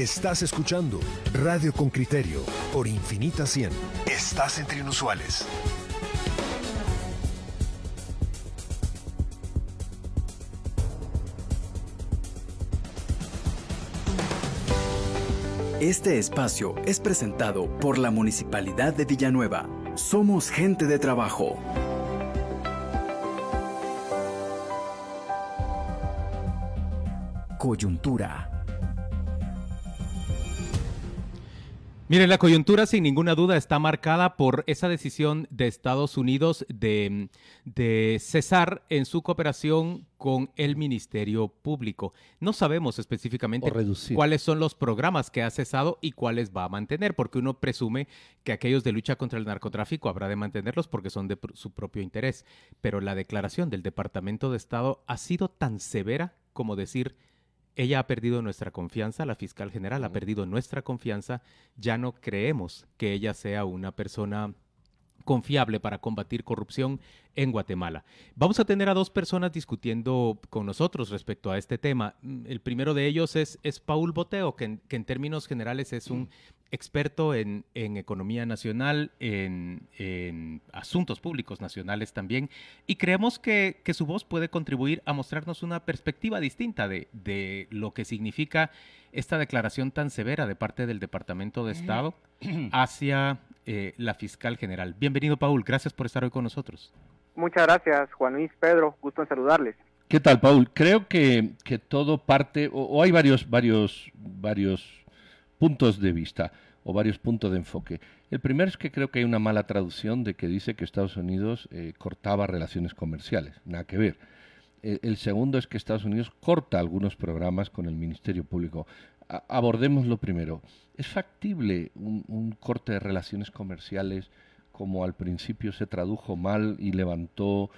Estás escuchando Radio con Criterio por Infinita 100. Estás entre inusuales. Este espacio es presentado por la Municipalidad de Villanueva. Somos gente de trabajo. Coyuntura. Mire, la coyuntura sin ninguna duda está marcada por esa decisión de Estados Unidos de, de, cesar en su cooperación con el Ministerio Público. No sabemos específicamente cuáles son los programas que ha cesado y cuáles va a mantener, porque uno presume que aquellos de lucha contra el narcotráfico habrá de mantenerlos porque son de su propio interés. Pero la declaración del Departamento de Estado ha sido tan severa como decir ella ha perdido nuestra confianza, la fiscal general ha perdido nuestra confianza, ya no creemos que ella sea una persona confiable para combatir corrupción en Guatemala. Vamos a tener a dos personas discutiendo con nosotros respecto a este tema. El primero de ellos es, es Paul Boteo, que en, términos generales es un experto en, economía nacional, en, asuntos públicos nacionales también, y creemos que, su voz puede contribuir a mostrarnos una perspectiva distinta de, de lo que significa esta declaración tan severa de parte del Departamento de Estado hacia eh, la fiscal general. Bienvenido, Paul. Gracias por estar hoy con nosotros. Muchas gracias, Juan Luis, Pedro. Gusto en saludarles. ¿Qué tal, Paul? Creo que, que todo parte, o, hay varios, varios, varios puntos de vista o varios puntos de enfoque. El primero es que creo que hay una mala traducción de que dice que Estados Unidos eh, cortaba relaciones comerciales. Nada que ver. El, segundo es que Estados Unidos corta algunos programas con el Ministerio Público. Abordemos lo primero. ¿Es factible un, corte de relaciones comerciales como al principio se tradujo mal y levantó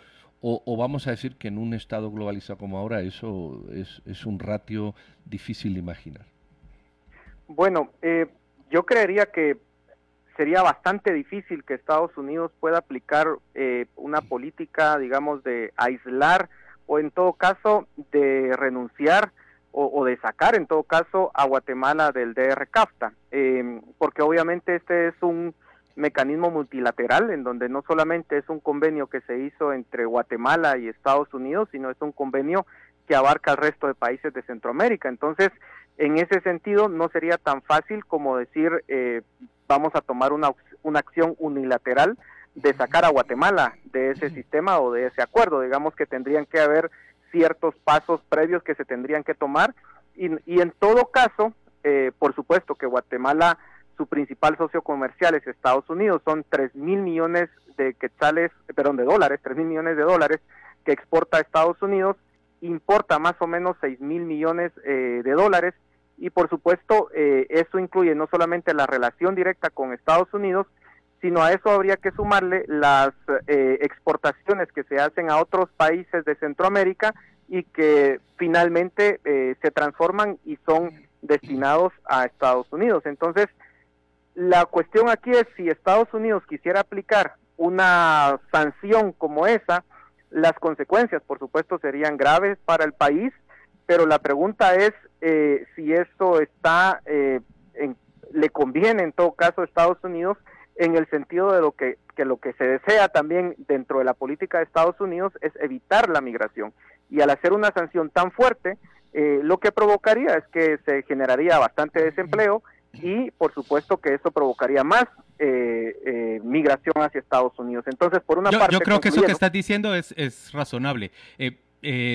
o, vamos a decir que en un estado globalizado como ahora eso es, un ratio difícil de imaginar? Bueno, eh, yo creería que sería bastante difícil que Estados Unidos pueda aplicar eh, una política, digamos, de aislar o en todo caso de renunciar o, de sacar en todo caso a Guatemala del DR CAFTA, em, porque obviamente este es un mecanismo multilateral en donde no solamente es un convenio que se hizo entre Guatemala y Estados Unidos, sino es un convenio que abarca al resto de países de Centroamérica. Entonces, en ese sentido, no sería tan fácil como decir eh, vamos a tomar una, una acción unilateral de sacar a Guatemala de ese sistema o de ese acuerdo. Digamos que tendrían que haber ciertos pasos previos que se tendrían que tomar. Y, y en todo caso, eh, por supuesto que Guatemala, su principal socio comercial es Estados Unidos, son 3 mil millones de quetzales, perdón, de dólares, 3 mil millones de dólares que exporta a Estados Unidos, importa más o menos 6 mil millones eh, de dólares. Y por supuesto eh, eso incluye no solamente la relación directa con Estados Unidos, sino a eso habría que sumarle las eh, exportaciones que se hacen a otros países de Centroamérica y que finalmente eh, se transforman y son destinados a Estados Unidos. Entonces, la cuestión aquí es si Estados Unidos quisiera aplicar una sanción como esa, las consecuencias, por supuesto, serían graves para el país, pero la pregunta es eh, si esto está, le conviene en todo caso a Estados Unidos en el sentido de lo que, lo que se desea también dentro de la política de Estados Unidos es evitar la migración. Y al hacer una sanción tan fuerte, eh, lo que provocaría es que se generaría bastante desempleo y por supuesto que eso provocaría más eh, eh, migración hacia Estados Unidos. Entonces, por una parte... Yo creo que eso que estás diciendo es, es razonable.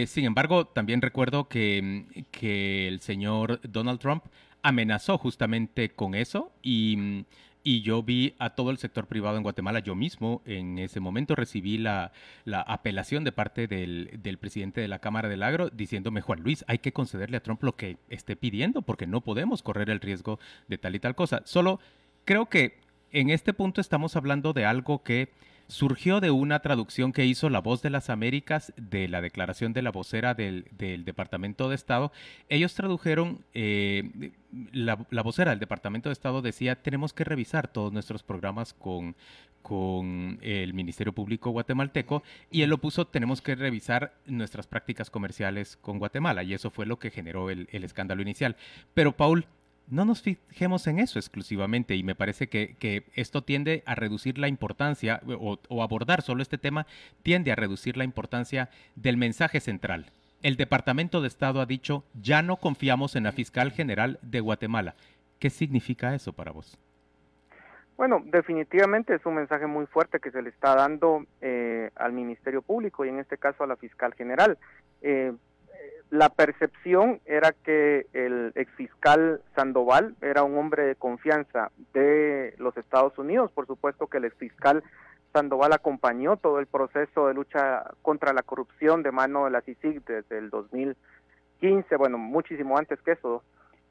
sin embargo, también recuerdo que, que el señor Donald Trump amenazó justamente con eso y y yo vi a todo el sector privado en Guatemala. Yo mismo en ese momento recibí la, apelación de parte del, presidente de la Cámara del Agro diciéndome, Juan Luis, hay que concederle a Trump lo que esté pidiendo porque no podemos correr el riesgo de tal y tal cosa. Solo creo que en este punto estamos hablando de algo que surgió de una traducción que hizo La Voz de las Américas de la declaración de la vocera del, Departamento de Estado. Ellos tradujeron, eh, la, vocera del Departamento de Estado decía, tenemos que revisar todos nuestros programas con, con el Ministerio Público guatemalteco y él lo puso, tenemos que revisar nuestras prácticas comerciales con Guatemala y eso fue lo que generó el, el escándalo inicial. Pero Paul, no nos fijemos en eso exclusivamente y me parece que, esto tiende a reducir la importancia o, o, abordar solo este tema tiende a reducir la importancia del mensaje central. El Departamento de Estado ha dicho ya no confiamos en la fiscal general de Guatemala. ¿Qué significa eso para vos? Bueno, definitivamente es un mensaje muy fuerte que se le está dando eh, al Ministerio Público y en este caso a la fiscal general. Eh, la percepción era que el exfiscal Sandoval era un hombre de confianza de los Estados Unidos. Por supuesto que el exfiscal Sandoval acompañó todo el proceso de lucha contra la corrupción de mano de la CICIG desde el 2015, bueno, muchísimo antes que eso,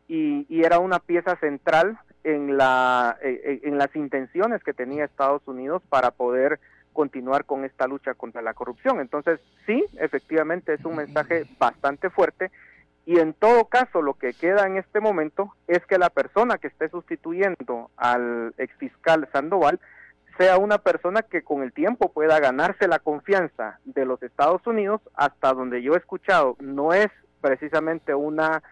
y, y era una pieza central en, la, eh, eh, en las intenciones que tenía Estados Unidos para poder continuar con esta lucha contra la corrupción. Entonces, sí, efectivamente es un mensaje bastante fuerte. Y en todo caso lo que queda en este momento es que la persona que esté sustituyendo al exfiscal Sandoval sea una persona que con el tiempo pueda ganarse la confianza de los Estados Unidos, hasta donde yo he escuchado, no es precisamente una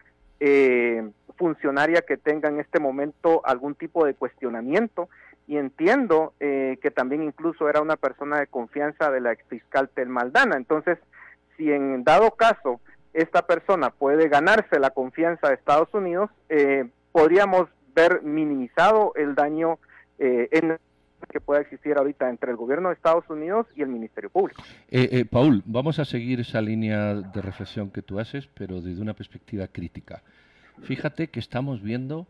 eh, funcionaria que tenga en este momento algún tipo de cuestionamiento y entiendo eh, que también incluso era una persona de confianza de la ex fiscal Tel Maldana. Entonces, si en dado caso esta persona puede ganarse la confianza de Estados Unidos, eh, podríamos ver minimizado el daño eh, en que pueda existir ahorita entre el gobierno de Estados Unidos y el Ministerio Público. Paul, vamos a seguir esa línea de reflexión que tú haces, pero desde una perspectiva crítica. Fíjate que estamos viendo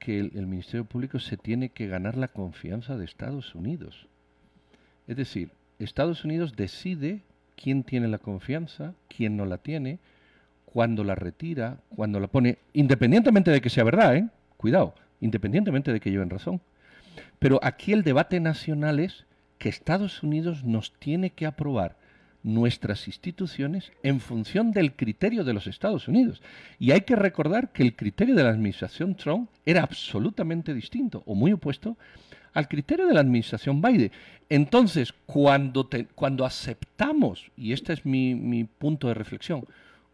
que el, Ministerio Público se tiene que ganar la confianza de Estados Unidos. Es decir, Estados Unidos decide quién tiene la confianza, quién no la tiene, cuándo la retira, cuándo la pone, independientemente de que sea verdad, ¿eh? Cuidado, independientemente de que lleven razón. Pero aquí el debate nacional es que Estados Unidos nos tiene que aprobar nuestras instituciones en función del criterio de los Estados Unidos. Y hay que recordar que el criterio de la administración Trump era absolutamente distinto o muy opuesto al criterio de la administración Biden. Entonces, cuando, cuando aceptamos, y este es mi, mi punto de reflexión,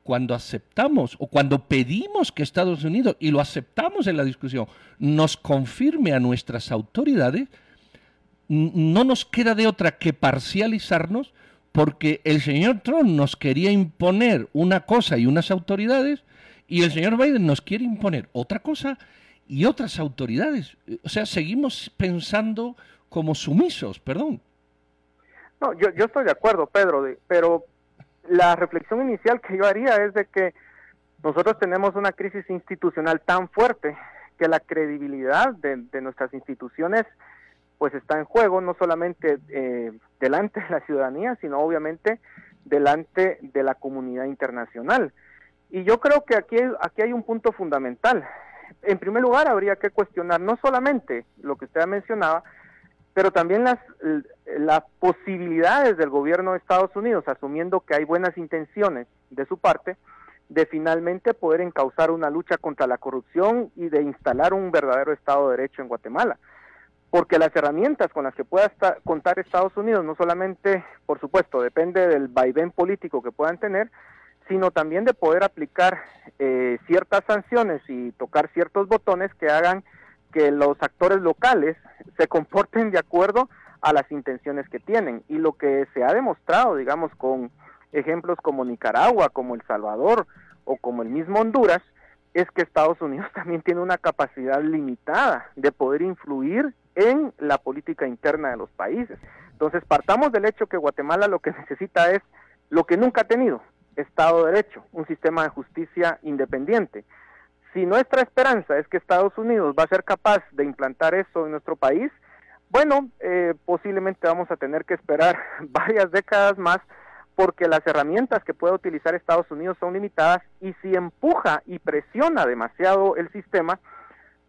cuando aceptamos o cuando pedimos que Estados Unidos, y lo aceptamos en la discusión, nos confirme a nuestras autoridades, no nos queda de otra que parcializarnos porque el señor Trump nos quería imponer una cosa y unas autoridades y el señor Biden nos quiere imponer otra cosa y otras autoridades. O sea, seguimos pensando como sumisos, perdón. No, yo, estoy de acuerdo, Pedro, pero la reflexión inicial que yo haría es de que nosotros tenemos una crisis institucional tan fuerte que la credibilidad de, de nuestras instituciones pues está en juego no solamente eh, delante de la ciudadanía, sino obviamente delante de la comunidad internacional. Y yo creo que aquí, aquí hay un punto fundamental. En primer lugar, habría que cuestionar no solamente lo que usted mencionaba, pero también las, las posibilidades del gobierno de Estados Unidos, asumiendo que hay buenas intenciones de su parte, de finalmente poder encauzar una lucha contra la corrupción y de instalar un verdadero Estado de Derecho en Guatemala porque las herramientas con las que pueda contar Estados Unidos no solamente, por supuesto, depende del vaivén político que puedan tener, sino también de poder aplicar eh, ciertas sanciones y tocar ciertos botones que hagan que los actores locales se comporten de acuerdo a las intenciones que tienen. Y lo que se ha demostrado, digamos, con ejemplos como Nicaragua, como El Salvador o como el mismo Honduras, es que Estados Unidos también tiene una capacidad limitada de poder influir en la política interna de los países. Entonces, partamos del hecho que Guatemala lo que necesita es lo que nunca ha tenido, Estado de Derecho, un sistema de justicia independiente. Si nuestra esperanza es que Estados Unidos va a ser capaz de implantar eso en nuestro país, bueno, eh, posiblemente vamos a tener que esperar varias décadas más porque las herramientas que puede utilizar Estados Unidos son limitadas y si empuja y presiona demasiado el sistema,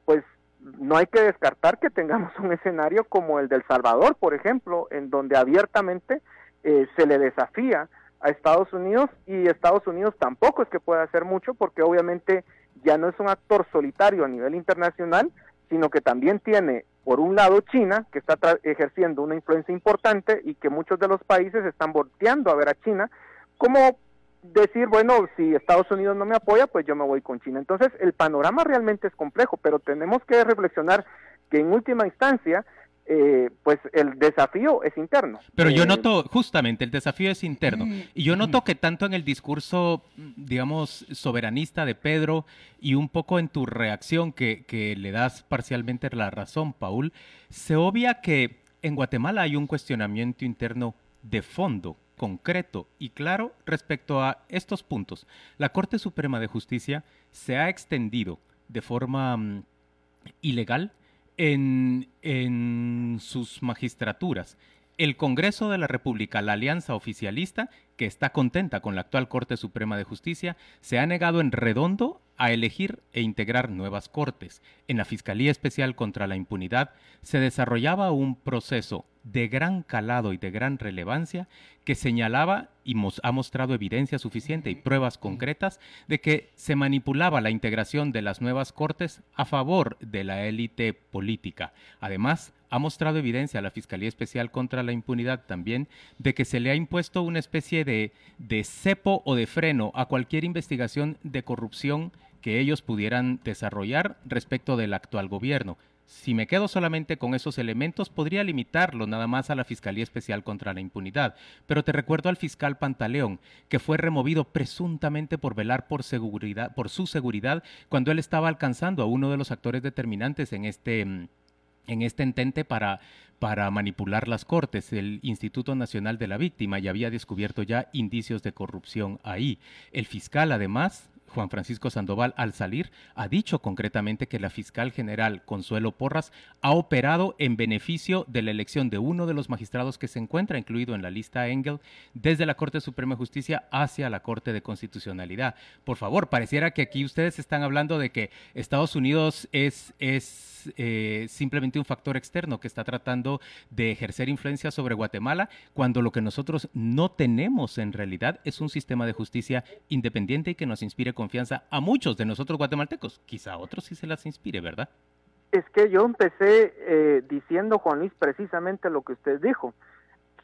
pues no hay que descartar que tengamos un escenario como el del Salvador, por ejemplo, en donde abiertamente eh, se le desafía a Estados Unidos y Estados Unidos tampoco es que pueda hacer mucho porque obviamente ya no es un actor solitario a nivel internacional, sino que también tiene, por un lado, China, que está ejerciendo una influencia importante y que muchos de los países están volteando a ver a China como decir, bueno, si Estados Unidos no me apoya, pues yo me voy con China. Entonces, el panorama realmente es complejo, pero tenemos que reflexionar que en última instancia, eh, pues el desafío es interno. Pero yo Eh, noto, justamente, el desafío es interno. Y yo noto que tanto en el discurso, digamos, soberanista de Pedro y un poco en tu reacción que, que le das parcialmente la razón, Paul, se obvia que en Guatemala hay un cuestionamiento interno de fondo, concreto y claro respecto a estos puntos. La Corte Suprema de Justicia se ha extendido de forma mm, ilegal en, en sus magistraturas. El Congreso de la República, la alianza oficialista, que está contenta con la actual Corte Suprema de Justicia, se ha negado en redondo a elegir e integrar nuevas cortes. En la Fiscalía Especial contra la Impunidad se desarrollaba un proceso de gran calado y de gran relevancia que señalaba y mos- ha mostrado evidencia suficiente y pruebas concretas de que se manipulaba la integración de las nuevas cortes a favor de la élite política. Además, ha mostrado evidencia a la Fiscalía Especial contra la Impunidad también de que se le ha impuesto una especie de, de cepo o de freno a cualquier investigación de corrupción que ellos pudieran desarrollar respecto del actual gobierno. Si me quedo solamente con esos elementos, podría limitarlo nada más a la Fiscalía Especial contra la Impunidad. Pero te recuerdo al fiscal Pantaleón, que fue removido presuntamente por velar por, seguridad, por su seguridad cuando él estaba alcanzando a uno de los actores determinantes en este, mm, en este entente para, para manipular las cortes, el Instituto Nacional de la Víctima, y había descubierto ya indicios de corrupción ahí. El fiscal, además, Juan Francisco Sandoval, al salir, ha dicho concretamente que la fiscal general Consuelo Porras ha operado en beneficio de la elección de uno de los magistrados que se encuentra incluido en la lista Engel desde la Corte Suprema de Justicia hacia la Corte de Constitucionalidad. Por favor, pareciera que aquí ustedes están hablando de que Estados Unidos es, es eh, simplemente un factor externo que está tratando de ejercer influencia sobre Guatemala, cuando lo que nosotros no tenemos en realidad es un sistema de justicia independiente y que nos inspire confianza a muchos de nosotros guatemaltecos. Quizá a otros sí se las inspire, ¿verdad? Es que yo empecé eh, diciendo, Juan Luis, precisamente lo que usted dijo,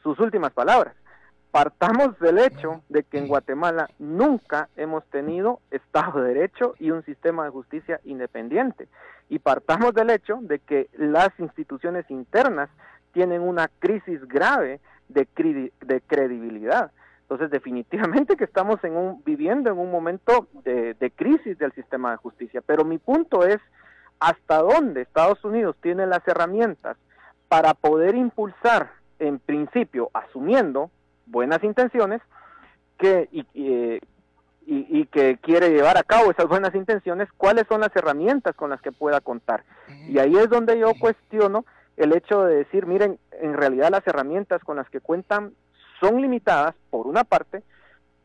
sus últimas palabras. Partamos del hecho de que en Guatemala nunca hemos tenido Estado de Derecho y un sistema de justicia independiente. Y partamos del hecho de que las instituciones internas tienen una crisis grave de, de credibilidad. Entonces, definitivamente que estamos en un, viviendo en un momento de, de crisis del sistema de justicia. Pero mi punto es hasta dónde Estados Unidos tiene las herramientas para poder impulsar, en principio, asumiendo buenas intenciones, que y, y, y- y que quiere llevar a cabo esas buenas intenciones, cuáles son las herramientas con las que pueda contar. Y ahí es donde yo cuestiono el hecho de decir, miren, en realidad las herramientas con las que cuentan son limitadas, por una parte,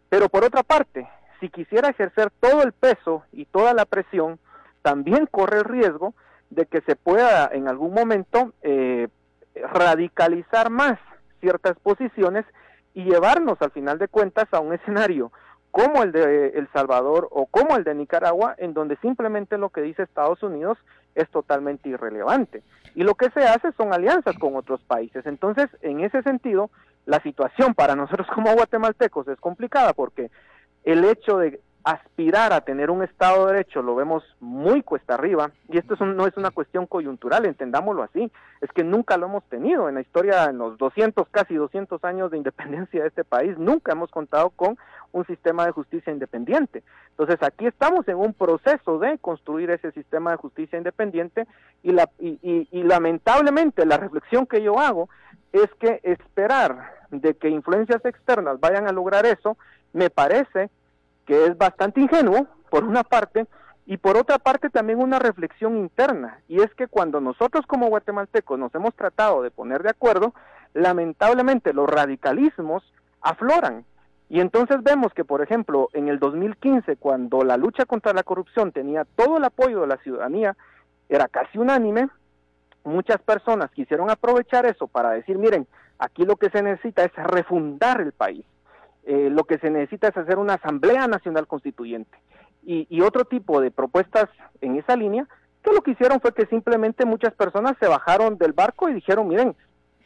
pero por otra parte, si quisiera ejercer todo el peso y toda la presión, también corre el riesgo de que se pueda en algún momento eh, radicalizar más ciertas posiciones y llevarnos al final de cuentas a un escenario como el de El Salvador o como el de Nicaragua, en donde simplemente lo que dice Estados Unidos es totalmente irrelevante. Y lo que se hace son alianzas con otros países. Entonces, en ese sentido, la situación para nosotros como guatemaltecos es complicada porque el hecho de aspirar a tener un Estado de Derecho lo vemos muy cuesta arriba, y esto es un- no es una cuestión coyuntural, entendámoslo así, es que nunca lo hemos tenido en la historia, en los 200, casi 200 años de independencia de este país, nunca hemos contado con un sistema de justicia independiente. Entonces aquí estamos en un proceso de construir ese sistema de justicia independiente y, la, y, y- y lamentablemente la reflexión que yo hago es que esperar de que influencias externas vayan a lograr eso, me parece que es bastante ingenuo, por una parte, y por otra parte también una reflexión interna, y es que cuando nosotros como guatemaltecos nos hemos tratado de poner de acuerdo, lamentablemente los radicalismos afloran. Y entonces vemos que, por ejemplo, en el 2015, cuando la lucha contra la corrupción tenía todo el apoyo de la ciudadanía, era casi unánime, muchas personas quisieron aprovechar eso para decir, miren, aquí lo que se necesita es refundar el país. Eh, lo que se necesita es hacer una asamblea nacional constituyente y, y, otro tipo de propuestas en esa línea, que lo que hicieron fue que simplemente muchas personas se bajaron del barco y dijeron, miren,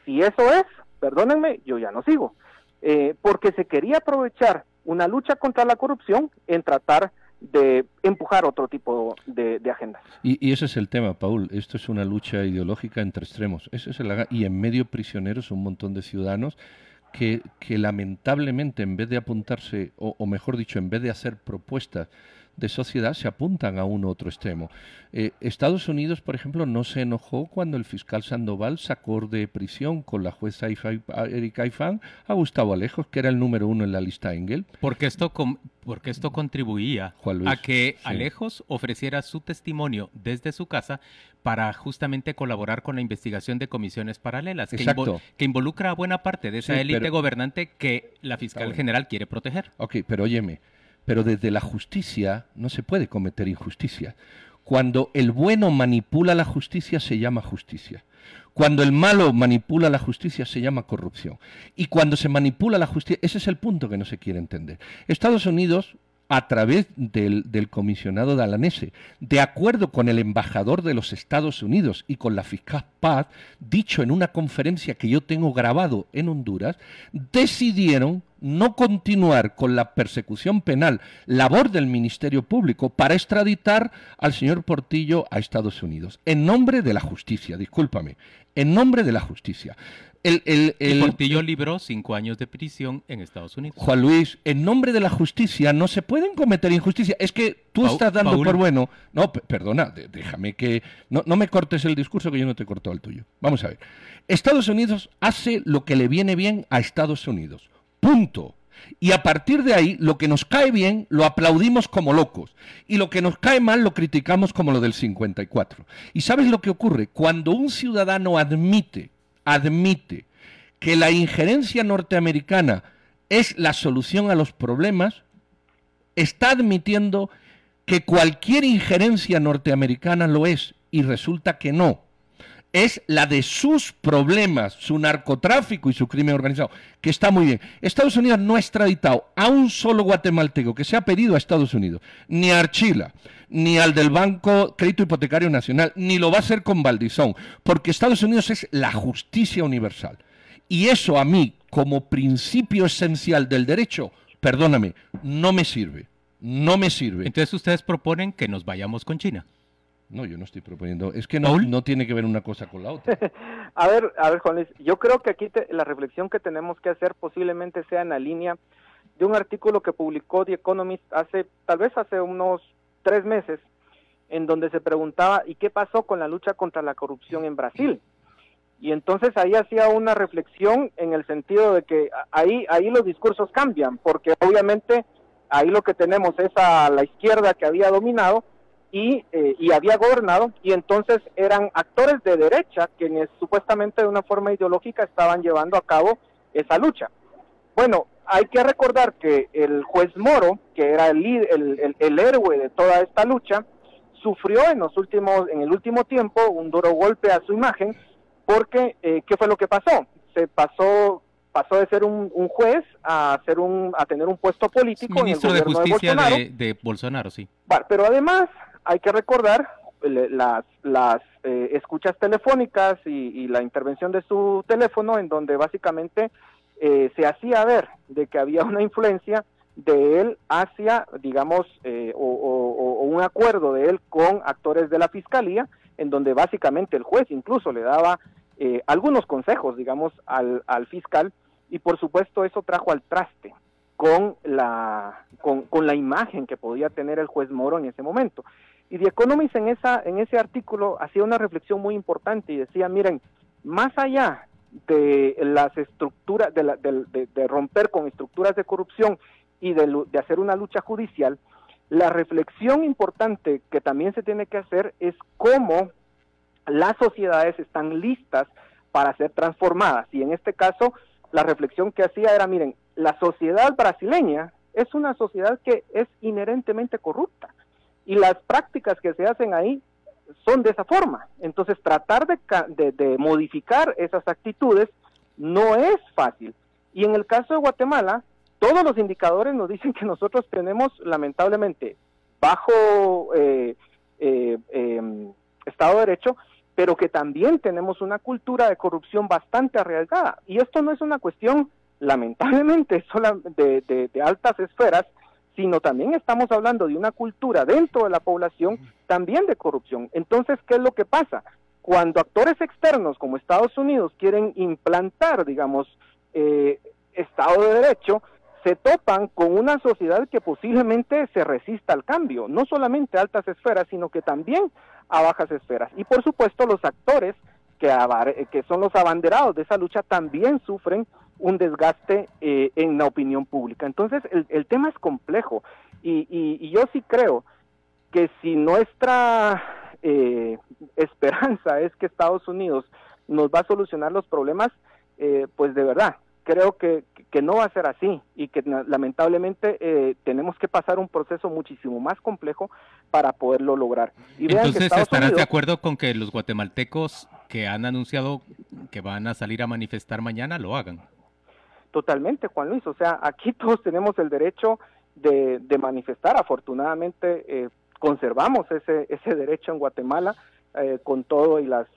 si eso es, perdónenme, yo ya no sigo, eh, porque se quería aprovechar una lucha contra la corrupción en tratar de empujar otro tipo de, agendas. Y, ese es el tema, Paul. Esto es una lucha ideológica entre extremos. Eso es el, y en medio prisioneros un montón de ciudadanos que, que lamentablemente en vez de apuntarse, o mejor dicho, en vez de hacer propuestas de sociedad se apuntan a un otro extremo. Eh, Estados Unidos, por ejemplo, no se enojó cuando el fiscal Sandoval sacó de prisión con la jueza Erika Ifán a Gustavo Alejos, que era el número uno en la lista Engel. Porque esto, porque esto contribuía a que Alejos ofreciera su testimonio desde su casa para justamente colaborar con la investigación de comisiones paralelas, que, que involucra a buena parte de esa élite gobernante que la fiscal general quiere proteger. Ok, pero óyeme, pero desde la justicia no se puede cometer injusticia. Cuando el bueno manipula la justicia se llama justicia. Cuando el malo manipula la justicia se llama corrupción. Y cuando se manipula la justicia, ese es el punto que no se quiere entender. Estados Unidos a través del, comisionado dalanese, de acuerdo con el embajador de los Estados Unidos y con la fiscal Paz, dicho en una conferencia que yo tengo grabado en Honduras, decidieron no continuar con la persecución penal, labor del Ministerio Público, para extraditar al señor Portillo a Estados Unidos, en nombre de la justicia, discúlpame, en nombre de la justicia. El, el, Portillo libró cinco años de prisión en Estados Unidos. Juan Luis, en nombre de la justicia no se pueden cometer injusticias. Es que tú estás dando por bueno. No, perdona, déjame que. No, no me cortes el discurso que yo no te he cortado el tuyo. Vamos a ver. Estados Unidos hace lo que le viene bien a Estados Unidos. Punto. Y a partir de ahí, lo que nos cae bien lo aplaudimos como locos. Y lo que nos cae mal lo criticamos como lo del 54. ¿Y sabes lo que ocurre? Cuando un ciudadano admite admite que la injerencia norteamericana es la solución a los problemas, está admitiendo que cualquier injerencia norteamericana lo es y resulta que no. Es la de sus problemas, su narcotráfico y su crimen organizado, que está muy bien. Estados Unidos no ha extraditado a un solo guatemalteco que se ha pedido a Estados Unidos, ni a Archila, ni al del Banco Crédito Hipotecario Nacional, ni lo va a hacer con Valdizón, porque Estados Unidos es la justicia universal. Y eso a mí, como principio esencial del derecho, perdóname, no me sirve. No me sirve. Entonces ustedes proponen que nos vayamos con China. No, yo no estoy proponiendo. Es que no, no tiene que ver una cosa con la otra. a ver, a ver, Juan Luis, yo creo que aquí la reflexión que tenemos que hacer posiblemente sea en la línea de un artículo que publicó The Economist hace, tal vez hace unos tres meses, en donde se preguntaba, ¿y qué pasó con la lucha contra la corrupción en Brasil? Y entonces ahí hacía una reflexión en el sentido de que ahí, ahí los discursos cambian, porque obviamente ahí lo que tenemos es a la izquierda que había dominado y, eh, y había gobernado, y entonces eran actores de derecha quienes supuestamente de una forma ideológica estaban llevando a cabo esa lucha. Bueno, hay que recordar que el juez Moro, que era el, el, el, héroe de toda esta lucha, sufrió en los últimos, en el último tiempo un duro golpe a su imagen, porque eh, ¿qué fue lo que pasó? Se pasó pasó de ser un, juez a ser un a tener un puesto político ministro en el de justicia de Bolsonaro. sí. pero además hay que recordar las las eh, escuchas telefónicas y, y la intervención de su teléfono en donde básicamente eh, se hacía ver de que había una influencia de él hacia, digamos, eh, o, un acuerdo de él con actores de la fiscalía, en donde básicamente el juez incluso le daba eh, algunos consejos, digamos, al, al, fiscal, y por supuesto eso trajo al traste con la, con, con, la imagen que podía tener el juez Moro en ese momento. Y The Economist en, esa, en ese artículo hacía una reflexión muy importante y decía, miren, más allá de las estructuras, de, romper con estructuras de corrupción y de, hacer una lucha judicial, la reflexión importante que también se tiene que hacer es cómo las sociedades están listas para ser transformadas. Y en este caso, la reflexión que hacía era, miren, la sociedad brasileña es una sociedad que es inherentemente corrupta. Y las prácticas que se hacen ahí son de esa forma. Entonces, tratar de, de, modificar esas actitudes no es fácil. Y en el caso de Guatemala, todos los indicadores nos dicen que nosotros tenemos, lamentablemente, bajo eh, eh, em, Estado de Derecho, pero que también tenemos una cultura de corrupción bastante arriesgada. Y esto no es una cuestión lamentablemente de, de, de altas esferas, sino también estamos hablando de una cultura dentro de la población también de corrupción. Entonces, ¿qué es lo que pasa? Cuando actores externos como Estados Unidos quieren implantar, digamos, eh, Estado de Derecho, se topan con una sociedad que posiblemente se resista al cambio, no solamente a altas esferas, sino que también a bajas esferas. Y por supuesto los actores que, que son los abanderados de esa lucha también sufren un desgaste eh, en la opinión pública. Entonces el, tema es complejo y, yo sí creo que si nuestra eh, esperanza es que Estados Unidos nos va a solucionar los problemas, eh, pues de verdad creo que, que, no va a ser así y que lamentablemente eh, tenemos que pasar un proceso muchísimo más complejo para poderlo lograr. Y Entonces, ¿estarás de acuerdo con que los guatemaltecos que han anunciado que van a salir a manifestar mañana lo hagan? Totalmente, Juan Luis. O sea, aquí todos tenemos el derecho de, de manifestar. Afortunadamente, eh, conservamos ese, ese derecho en Guatemala eh, con todo y las,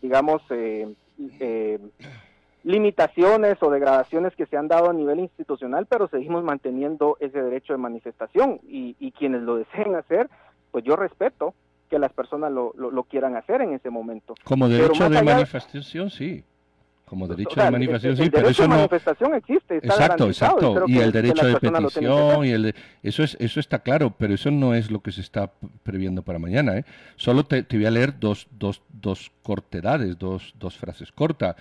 digamos, eh, limitaciones o degradaciones que se han dado a nivel institucional, pero seguimos manteniendo ese derecho de manifestación y, quienes lo deseen hacer, pues yo respeto que las personas lo, lo, quieran hacer en ese momento. Como derecho de manifestación, sí. Como derecho de manifestación, sí, pero eso no. manifestación existe. exacto, exacto. Y, el derecho de petición, y el eso, es, eso está claro, pero eso no es lo que se está previendo para mañana. ¿eh? Solo te, te voy a leer dos, dos, dos cortedades, dos, dos frases cortas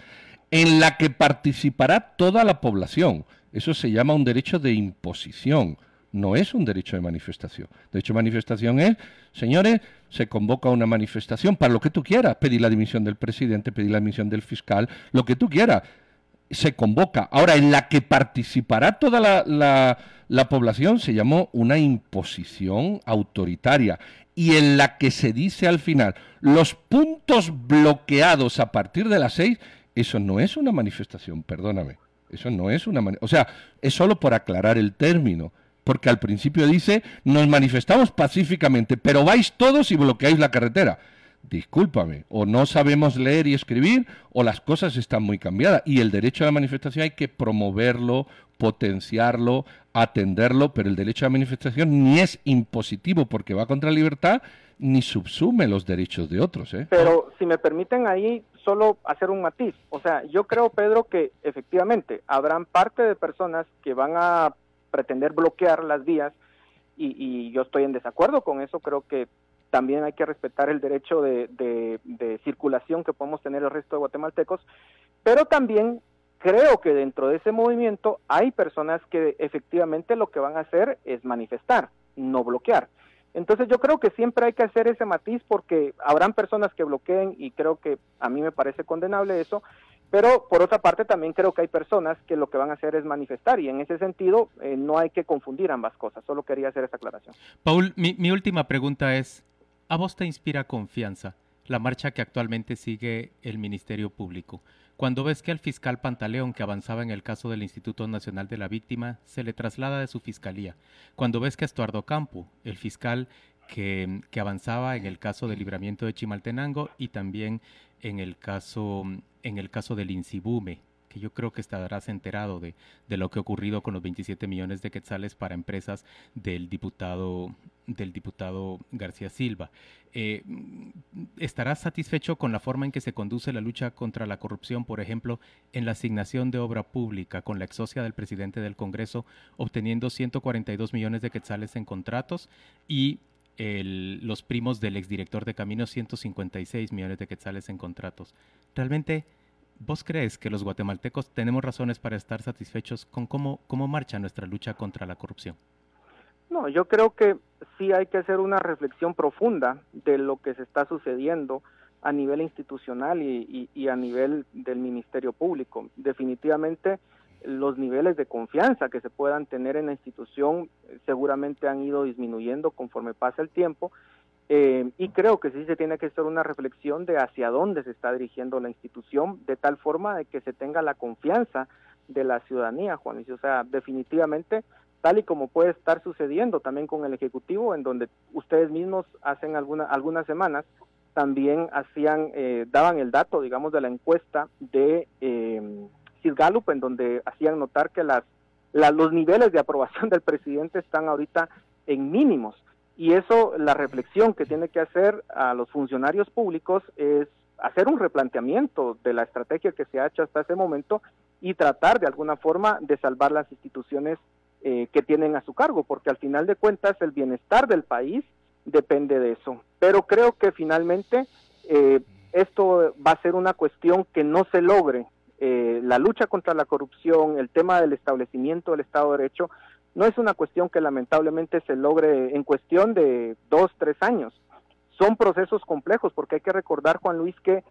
en la que participará toda la población. Eso se llama un derecho de imposición, no es un derecho de manifestación. Derecho de manifestación es, señores, se convoca una manifestación para lo que tú quieras, pedir la dimisión del presidente, pedir la dimisión del fiscal, lo que tú quieras. Se convoca. Ahora, en la que participará toda la, la población se llamó una imposición autoritaria y en la que se dice al final, los puntos bloqueados a partir de las seis eso no es una manifestación, perdóname. Eso no es una O sea, es solo por aclarar el término. Porque al principio dice, nos manifestamos pacíficamente, pero vais todos y bloqueáis la carretera. Discúlpame, o no sabemos leer y escribir, o las cosas están muy cambiadas. Y el derecho a la manifestación hay que promoverlo, potenciarlo, atenderlo, pero el derecho a la manifestación ni es impositivo porque va contra la libertad, ni subsume los derechos de otros. ¿eh? Pero si me permiten ahí solo hacer un matiz, o sea, yo creo, Pedro, que efectivamente habrán parte de personas que van a pretender bloquear las vías y, yo estoy en desacuerdo con eso, creo que también hay que respetar el derecho de, circulación que podemos tener el resto de guatemaltecos, pero también creo que dentro de ese movimiento hay personas que efectivamente lo que van a hacer es manifestar, no bloquear. Entonces yo creo que siempre hay que hacer ese matiz porque habrán personas que bloqueen y creo que a mí me parece condenable eso, pero por otra parte también creo que hay personas que lo que van a hacer es manifestar y en ese sentido eh, no hay que confundir ambas cosas, solo quería hacer esa aclaración. Paul, mi última pregunta es, ¿a vos te inspira confianza la marcha que actualmente sigue el Ministerio Público? Cuando ves que al fiscal Pantaleón, que avanzaba en el caso del Instituto Nacional de la Víctima, se le traslada de su fiscalía. Cuando ves que Estuardo Campo, el fiscal que, que, avanzaba en el caso del libramiento de Chimaltenango y también en el caso, en el caso del Insibume, que yo creo que estarás enterado de, de, lo que ha ocurrido con los 27 millones de quetzales para empresas del diputado, del diputado García Silva. Eh, ¿Estarás satisfecho con la forma en que se conduce la lucha contra la corrupción, por ejemplo, en la asignación de obra pública con la exocia del presidente del Congreso obteniendo 142 millones de quetzales en contratos y los primos del exdirector de Caminos 156 millones de quetzales en contratos? ¿Realmente ¿Vos crees que los guatemaltecos tenemos razones para estar satisfechos con cómo, cómo marcha nuestra lucha contra la corrupción? No, yo creo que sí hay que hacer una reflexión profunda de lo que se está sucediendo a nivel institucional y, y, a nivel del Ministerio Público. Definitivamente los niveles de confianza que se puedan tener en la institución seguramente han ido disminuyendo conforme pasa el tiempo eh, y creo que sí se tiene que hacer una reflexión de hacia dónde se está dirigiendo la institución, de tal forma de que se tenga la confianza de la ciudadanía, Juan. O sea, definitivamente, tal y como puede estar sucediendo también con el Ejecutivo, en donde ustedes mismos hacen alguna, algunas semanas también hacían, eh, daban el dato, digamos, de la encuesta de eh, análisis Gallup en donde hacían notar que las, los niveles de aprobación del presidente están ahorita en mínimos. Y eso, la reflexión que tiene que hacer a los funcionarios públicos es hacer un replanteamiento de la estrategia que se ha hecho hasta ese momento y tratar de alguna forma de salvar las instituciones eh, que tienen a su cargo, porque al final de cuentas el bienestar del país depende de eso. Pero creo que finalmente eh, esto va a ser una cuestión que no se logre. Eh, la lucha contra la corrupción, el tema del establecimiento del Estado de Derecho, no es una cuestión que lamentablemente se logre en cuestión de dos, tres años. Son procesos complejos porque hay que recordar, Juan Luis, que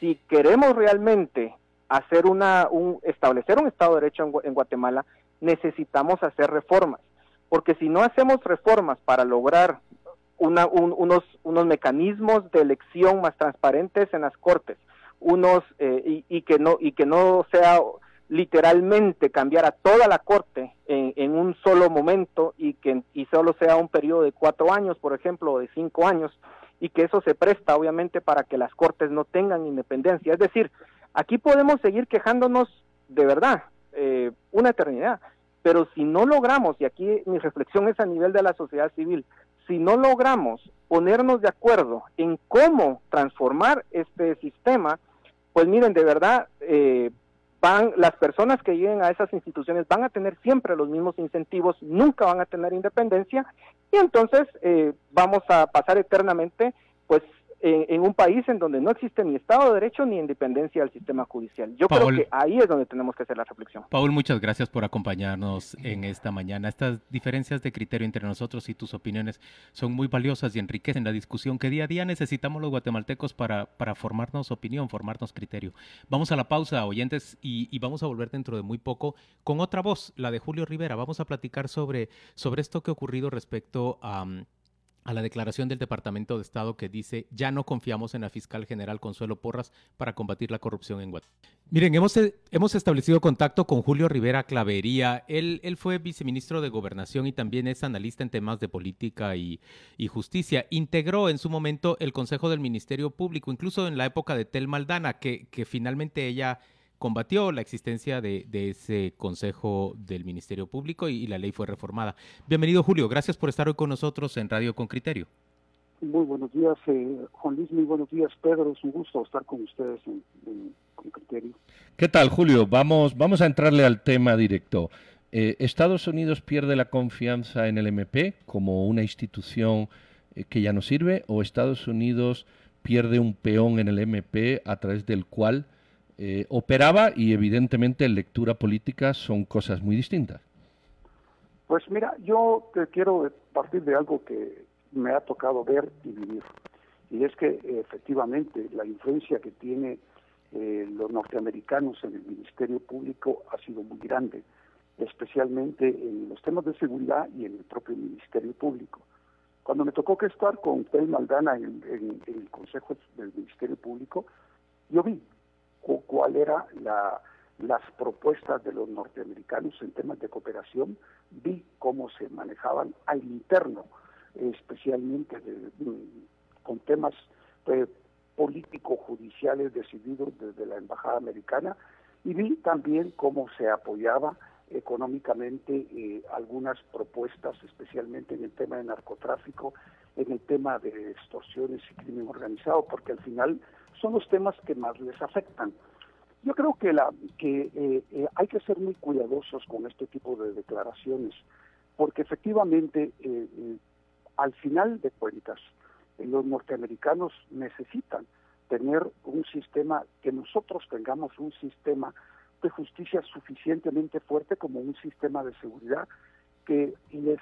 si queremos realmente hacer una, un, establecer un Estado de Derecho en Guatemala, necesitamos hacer reformas. Porque si no hacemos reformas para lograr unos, unos mecanismos de elección más transparentes en las cortes, unos eh, y, que no y que no sea literalmente cambiar a toda la corte en, un solo momento y que y solo sea un periodo de cuatro años, por ejemplo, o de cinco años, y que eso se presta obviamente para que las cortes no tengan independencia. Es decir, aquí podemos seguir quejándonos de verdad eh, una eternidad, pero si no logramos, y aquí mi reflexión es a nivel de la sociedad civil, si no logramos ponernos de acuerdo en cómo transformar este sistema, pues miren, de verdad, eh, van las personas que lleguen a esas instituciones van a tener siempre los mismos incentivos, nunca van a tener independencia y entonces eh, vamos a pasar eternamente pues en, un país en donde no existe ni Estado de Derecho ni independencia del sistema judicial. Yo creo que ahí es donde tenemos que hacer la reflexión. Paul, muchas gracias por acompañarnos en esta mañana. Estas diferencias de criterio entre nosotros y tus opiniones son muy valiosas y enriquecen la discusión que día a día necesitamos los guatemaltecos para, para formarnos opinión, formarnos criterio. Vamos a la pausa, oyentes, y, y vamos a volver dentro de muy poco con otra voz, la de Julio Rivera. Vamos a platicar sobre, sobre esto que ha ocurrido respecto a a la declaración del Departamento de Estado que dice ya no confiamos en la fiscal general Consuelo Porras para combatir la corrupción en Guatemala. Miren, hemos, eh, hemos establecido contacto con Julio Rivera Clavería. Él, él fue viceministro de Gobernación y también es analista en temas de política y, justicia. Integró en su momento el Consejo del Ministerio Público, incluso en la época de Tel Maldana, que finalmente ella combatió la existencia de, ese Consejo del Ministerio Público y, la ley fue reformada. Bienvenido, Julio. Gracias por estar hoy con nosotros en Radio con Criterio. Muy buenos días, eh, Juan Luis. Muy buenos días, Pedro. Es un gusto estar con ustedes en, con Criterio. ¿Qué tal, Julio? Vamos, vamos a entrarle al tema directo. Eh, ¿Estados Unidos pierde la confianza en el MP como una institución eh, que ya no sirve o Estados Unidos pierde un peón en el MP a través del cual eh, operaba y evidentemente lectura política son cosas muy distintas. Pues mira, yo te quiero partir de algo que me ha tocado ver y vivir. Y es que efectivamente la influencia que tiene eh, los norteamericanos en el Ministerio Público ha sido muy grande, especialmente en los temas de seguridad y en el propio Ministerio Público. Cuando me tocó que estar con Tel Maldana en el Consejo del Ministerio Público, yo vi cuál era la, las propuestas de los norteamericanos en temas de cooperación, vi cómo se manejaban al interno, especialmente mm, con temas eh, político-judiciales decididos desde la Embajada Americana, y vi también cómo se apoyaba económicamente eh, algunas propuestas, especialmente en el tema de narcotráfico, en el tema de extorsiones y crimen organizado, porque al final son los temas que más les afectan. Yo creo que, la, que eh, eh, hay que ser muy cuidadosos con este tipo de declaraciones, porque efectivamente, eh, al final de cuentas, los norteamericanos necesitan tener un sistema, que nosotros tengamos un sistema de justicia suficientemente fuerte como un sistema de seguridad que les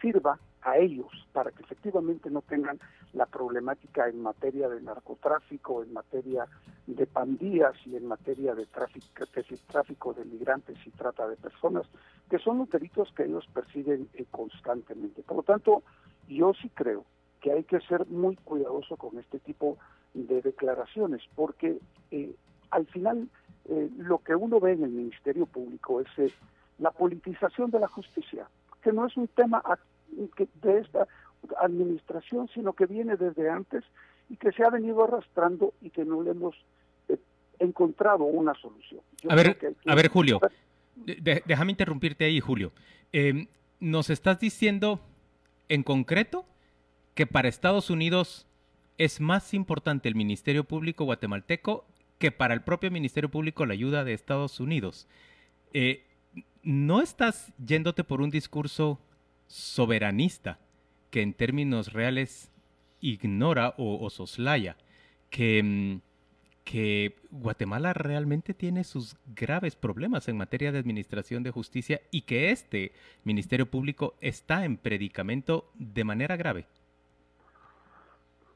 sirva a ellos para que efectivamente no tengan la problemática en materia de narcotráfico, en materia de pandillas y en materia de tráfico, de migrantes y trata de personas, que son los delitos que ellos persiguen eh, constantemente. Por lo tanto, yo sí creo que hay que ser muy cuidadoso con este tipo de declaraciones, porque eh, al final eh, lo que uno ve en el Ministerio Público es la politización de la justicia, que no es un tema de esta administración, sino que viene desde antes y que se ha venido arrastrando y que no le hemos eh, encontrado una solución. a ver, a ver, Julio, déjame interrumpirte ahí, Julio. Em, nos estás diciendo en concreto que para Estados Unidos es más importante el Ministerio Público guatemalteco que para el propio Ministerio Público la ayuda de Estados Unidos. Eh, ¿No estás yéndote por un discurso soberanista que en términos reales ignora o, soslaya que, mm, que Guatemala realmente tiene sus graves problemas en materia de administración de justicia y que este Ministerio Público está en predicamento de manera grave?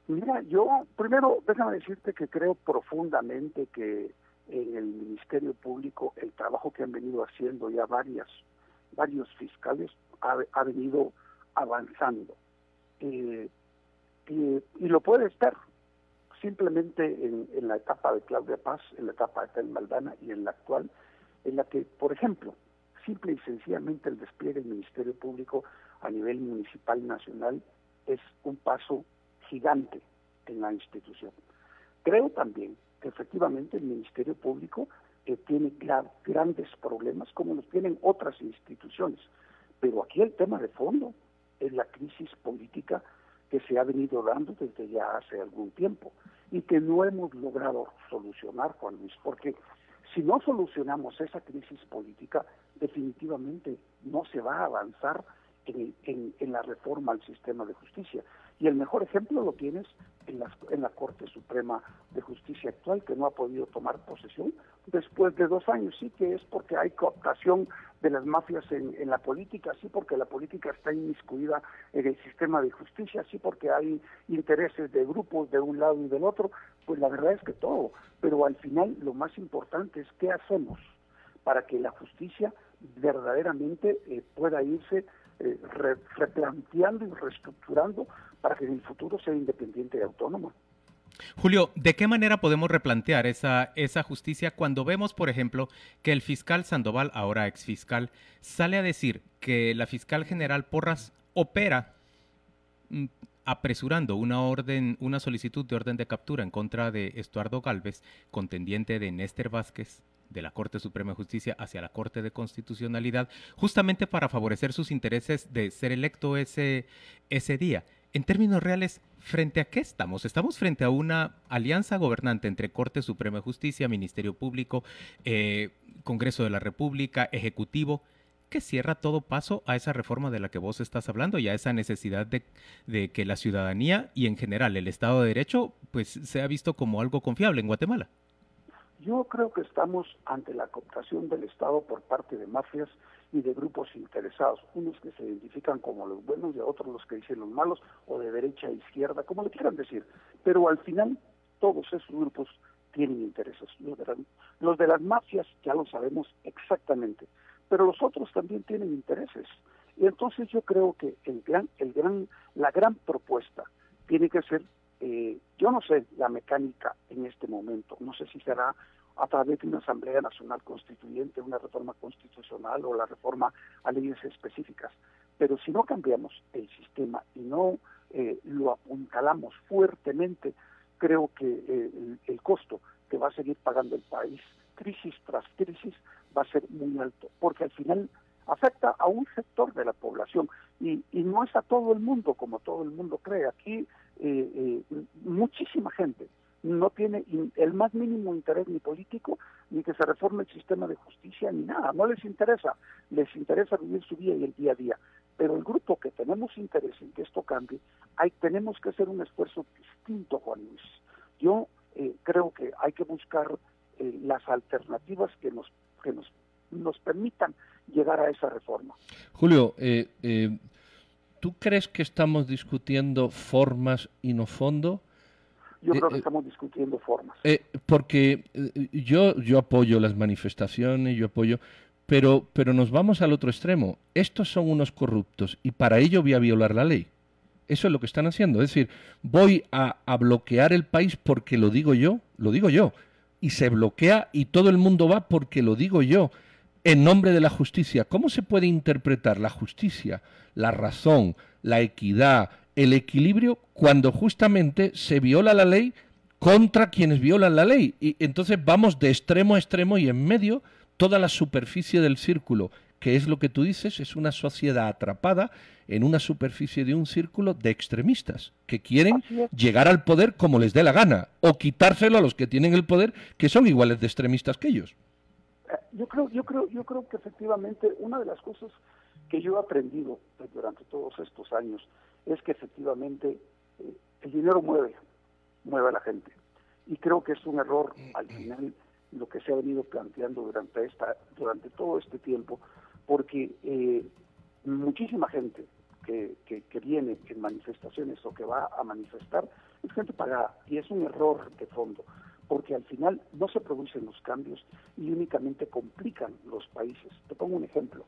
Mira, yo primero déjame decirte que creo profundamente que en el Ministerio Público el trabajo que han venido haciendo ya varias, varios fiscales ha, venido avanzando. Eh, y, lo puede estar simplemente en, en, la etapa de Claudia Paz, en la etapa de Tel Maldana y en la actual, en la que, por ejemplo, simple y sencillamente el despliegue del Ministerio Público a nivel municipal y nacional es un paso gigante en la institución. Creo también que efectivamente el Ministerio Público eh, tiene grandes problemas como los tienen otras instituciones, pero aquí el tema de fondo es la crisis política que se ha venido dando desde ya hace algún tiempo y que no hemos logrado solucionar, Juan Luis, porque si no solucionamos esa crisis política, definitivamente no se va a avanzar en la reforma al sistema de justicia. Y el mejor ejemplo lo tienes en la, en la Corte Suprema de Justicia actual, que no ha podido tomar posesión después de dos años. Sí que es porque hay cooptación de las mafias en, en la política, sí porque la política está inmiscuida en el sistema de justicia, sí porque hay intereses de grupos de un lado y del otro. Pues la verdad es que todo. Pero al final lo más importante es qué hacemos para que la justicia verdaderamente eh, pueda irse eh, replanteando y reestructurando para que en el futuro sea independiente y autónoma. Julio, ¿de qué manera podemos replantear esa, esa justicia cuando vemos, por ejemplo, que el fiscal Sandoval, ahora exfiscal, sale a decir que la fiscal general Porras opera mm, apresurando una orden, una solicitud de orden de captura en contra de Estuardo Galvez, contendiente de Néstor Vázquez de la Corte Suprema de Justicia hacia la Corte de Constitucionalidad, justamente para favorecer sus intereses de ser electo ese, ese día en términos reales, ¿frente a qué estamos? Estamos frente a una alianza gobernante entre Corte Suprema de Justicia, Ministerio Público, eh, Congreso de la República, Ejecutivo, que cierra todo paso a esa reforma de la que vos estás hablando y a esa necesidad de, de que la ciudadanía y en general el Estado de Derecho pues sea visto como algo confiable en Guatemala. Yo creo que estamos ante la cooptación del Estado por parte de mafias y de grupos interesados, unos que se identifican como los buenos y otros los que dicen los malos, o de derecha a izquierda, como le quieran decir. Pero al final todos esos grupos tienen intereses. Los de, los de las mafias ya lo sabemos exactamente, pero los otros también tienen intereses. Y entonces yo creo que el gran, el gran, la gran propuesta tiene que ser, eh, yo no sé la mecánica en este momento, no sé si será a través de una Asamblea Nacional Constituyente, una reforma constitucional o la reforma a leyes específicas. Pero si no cambiamos el sistema y no eh, lo apuntalamos fuertemente, creo que eh, el, costo que va a seguir pagando el país, crisis tras crisis, va a ser muy alto, porque al final afecta a un sector de la población y, y no es a todo el mundo como todo el mundo cree. Aquí eh, muchísima gente no tiene el más mínimo interés ni político, ni que se reforme el sistema de justicia, ni nada. No les interesa. Les interesa vivir su vida y el día a día. Pero el grupo que tenemos interés en que esto cambie, hay, tenemos que hacer un esfuerzo distinto, Juan Luis. Yo eh, creo que hay que buscar eh, las alternativas que nos, que nos, nos permitan llegar a esa reforma. Julio, eh, ¿tú crees que estamos discutiendo formas y no fondo? Yo eh, creo que eh, estamos discutiendo formas. Eh, porque yo, yo apoyo las manifestaciones, yo apoyo, pero, pero nos vamos al otro extremo. Estos son unos corruptos y para ello voy a violar la ley. Eso es lo que están haciendo. Es decir, voy a, a bloquear el país porque lo digo yo, lo digo yo. Y se bloquea y todo el mundo va porque lo digo yo. En nombre de la justicia, ¿cómo se puede interpretar la justicia, la razón, la equidad, el equilibrio cuando justamente se viola la ley contra quienes violan la ley. Y entonces vamos de extremo a extremo y en medio toda la superficie del círculo, que es lo que tú dices, es una sociedad atrapada en una superficie de un círculo de extremistas que quieren llegar al poder como les dé la gana o quitárselo a los que tienen el poder que son iguales de extremistas que ellos. Eh, yo creo, yo creo, yo creo que efectivamente una de las cosas que yo he aprendido durante todos estos años es que efectivamente eh, el dinero mueve, mueve a la gente. Y creo que es un error al final lo que se ha venido planteando durante esta, durante todo este tiempo, porque eh, muchísima gente que, que, viene en manifestaciones o que va a manifestar es gente pagada y es un error de fondo porque al final no se producen los cambios y únicamente complican los países. Te pongo un ejemplo.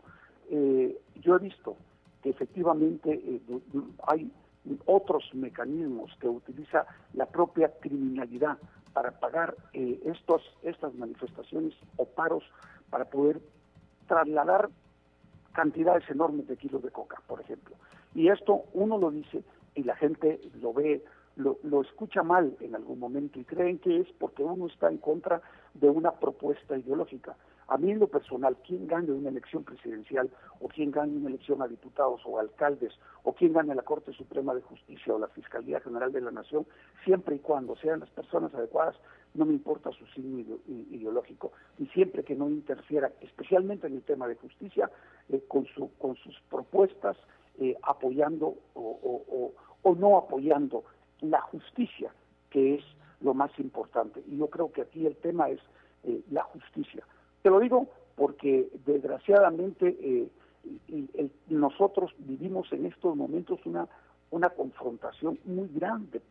Eh, yo he visto que efectivamente eh, hay otros mecanismos que utiliza la propia criminalidad para pagar eh, estos, estas manifestaciones o paros para poder trasladar cantidades enormes de kilos de coca, por ejemplo. Y esto uno lo dice y la gente lo ve, lo, lo, escucha mal en algún momento y creen que es porque uno está en contra de una propuesta ideológica. A mí en lo personal, quien gane una elección presidencial o quien gane una elección a diputados o alcaldes o quien gane la Corte Suprema de Justicia o la Fiscalía General de la Nación, siempre y cuando sean las personas adecuadas, no me importa su signo ideológico y siempre que no interfiera, especialmente en el tema de justicia, eh, con, su, con sus propuestas, eh, apoyando o, o no apoyando la justicia, que es lo más importante. Y yo creo que aquí el tema es eh, la justicia. Te lo digo porque desgraciadamente eh, nosotros vivimos en estos momentos una, una confrontación muy grande,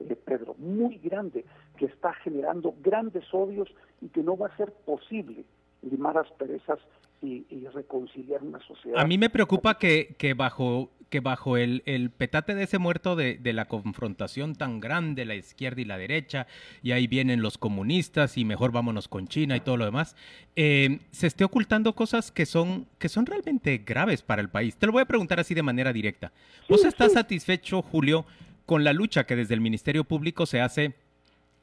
eh, Pedro, muy grande, que está generando grandes odios y que no va a ser posible limar asperezas y, reconciliar una sociedad. A mí me preocupa que bajo que bajo el, el, petate de ese muerto de, de, la confrontación tan grande, la izquierda y la derecha, y ahí vienen los comunistas y mejor vámonos con China y todo lo demás, eh, se esté ocultando cosas que son, que son realmente graves para el país. Te lo voy a preguntar así de manera directa. ¿Vos estás satisfecho, Julio, con la lucha que desde el Ministerio Público se hace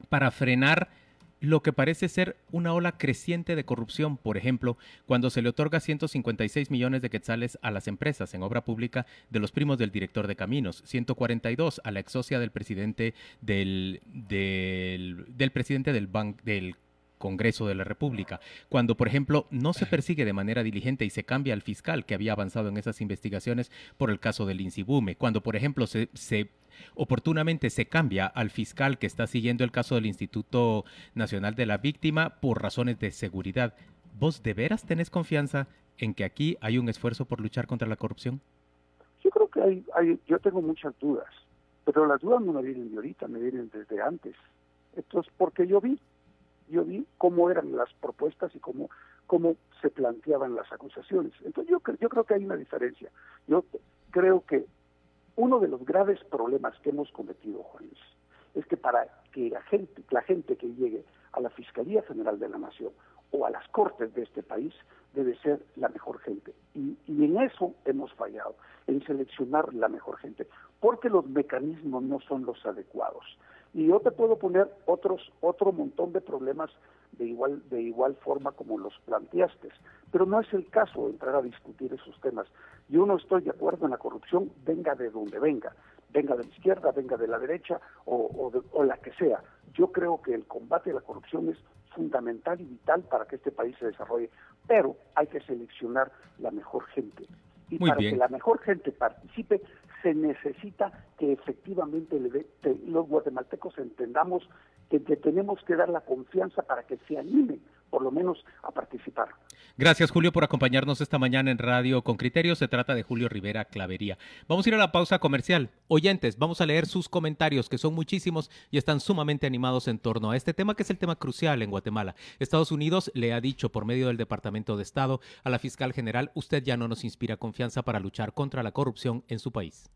para frenar lo que parece ser una ola creciente de corrupción, por ejemplo, cuando se le otorga 156 millones de quetzales a las empresas en obra pública de los primos del director de caminos, 142 a la ex socia del presidente del, del, del presidente del, ban, del Congreso de la República. Cuando, por ejemplo, no se persigue de manera diligente y se cambia al fiscal que había avanzado en esas investigaciones por el caso del Insibume. Cuando, por ejemplo, se, se oportunamente se cambia al fiscal que está siguiendo el caso del Instituto Nacional de la Víctima por razones de seguridad. ¿Vos de veras tenés confianza en que aquí hay un esfuerzo por luchar contra la corrupción? Yo creo que hay, hay yo tengo muchas dudas, pero las dudas no me vienen de ahorita, me vienen desde antes. Entonces, porque yo vi, yo vi cómo eran las propuestas y cómo, cómo se planteaban las acusaciones. Entonces, yo, yo creo que hay una diferencia. Yo creo que uno de los graves problemas que hemos cometido, Juan es que para que la gente, la gente que llegue a la Fiscalía General de la Nación o a las Cortes de este país debe ser la mejor gente. Y, y, en eso hemos fallado, en seleccionar la mejor gente, porque los mecanismos no son los adecuados. Y yo te puedo poner otros, otro montón de problemas de igual, de igual forma como los planteaste, pero no es el caso entrar a discutir esos temas. Yo no estoy de acuerdo en la corrupción, venga de donde venga, venga de la izquierda, venga de la derecha o, o la que sea. Yo creo que el combate a la corrupción es fundamental y vital para que este país se desarrolle, pero hay que seleccionar la mejor gente. Y para que la mejor gente participe, se necesita que efectivamente los guatemaltecos entendamos que, tenemos que dar la confianza para que se animen por lo menos a participar. Gracias Julio por acompañarnos esta mañana en Radio con Criterio. Se trata de Julio Rivera Clavería. Vamos a ir a la pausa comercial. Oyentes, vamos a leer sus comentarios que son muchísimos y están sumamente animados en torno a este tema que es el tema crucial en Guatemala. Estados Unidos le ha dicho por medio del Departamento de Estado a la fiscal general, usted ya no nos inspira confianza para luchar contra la corrupción en su país.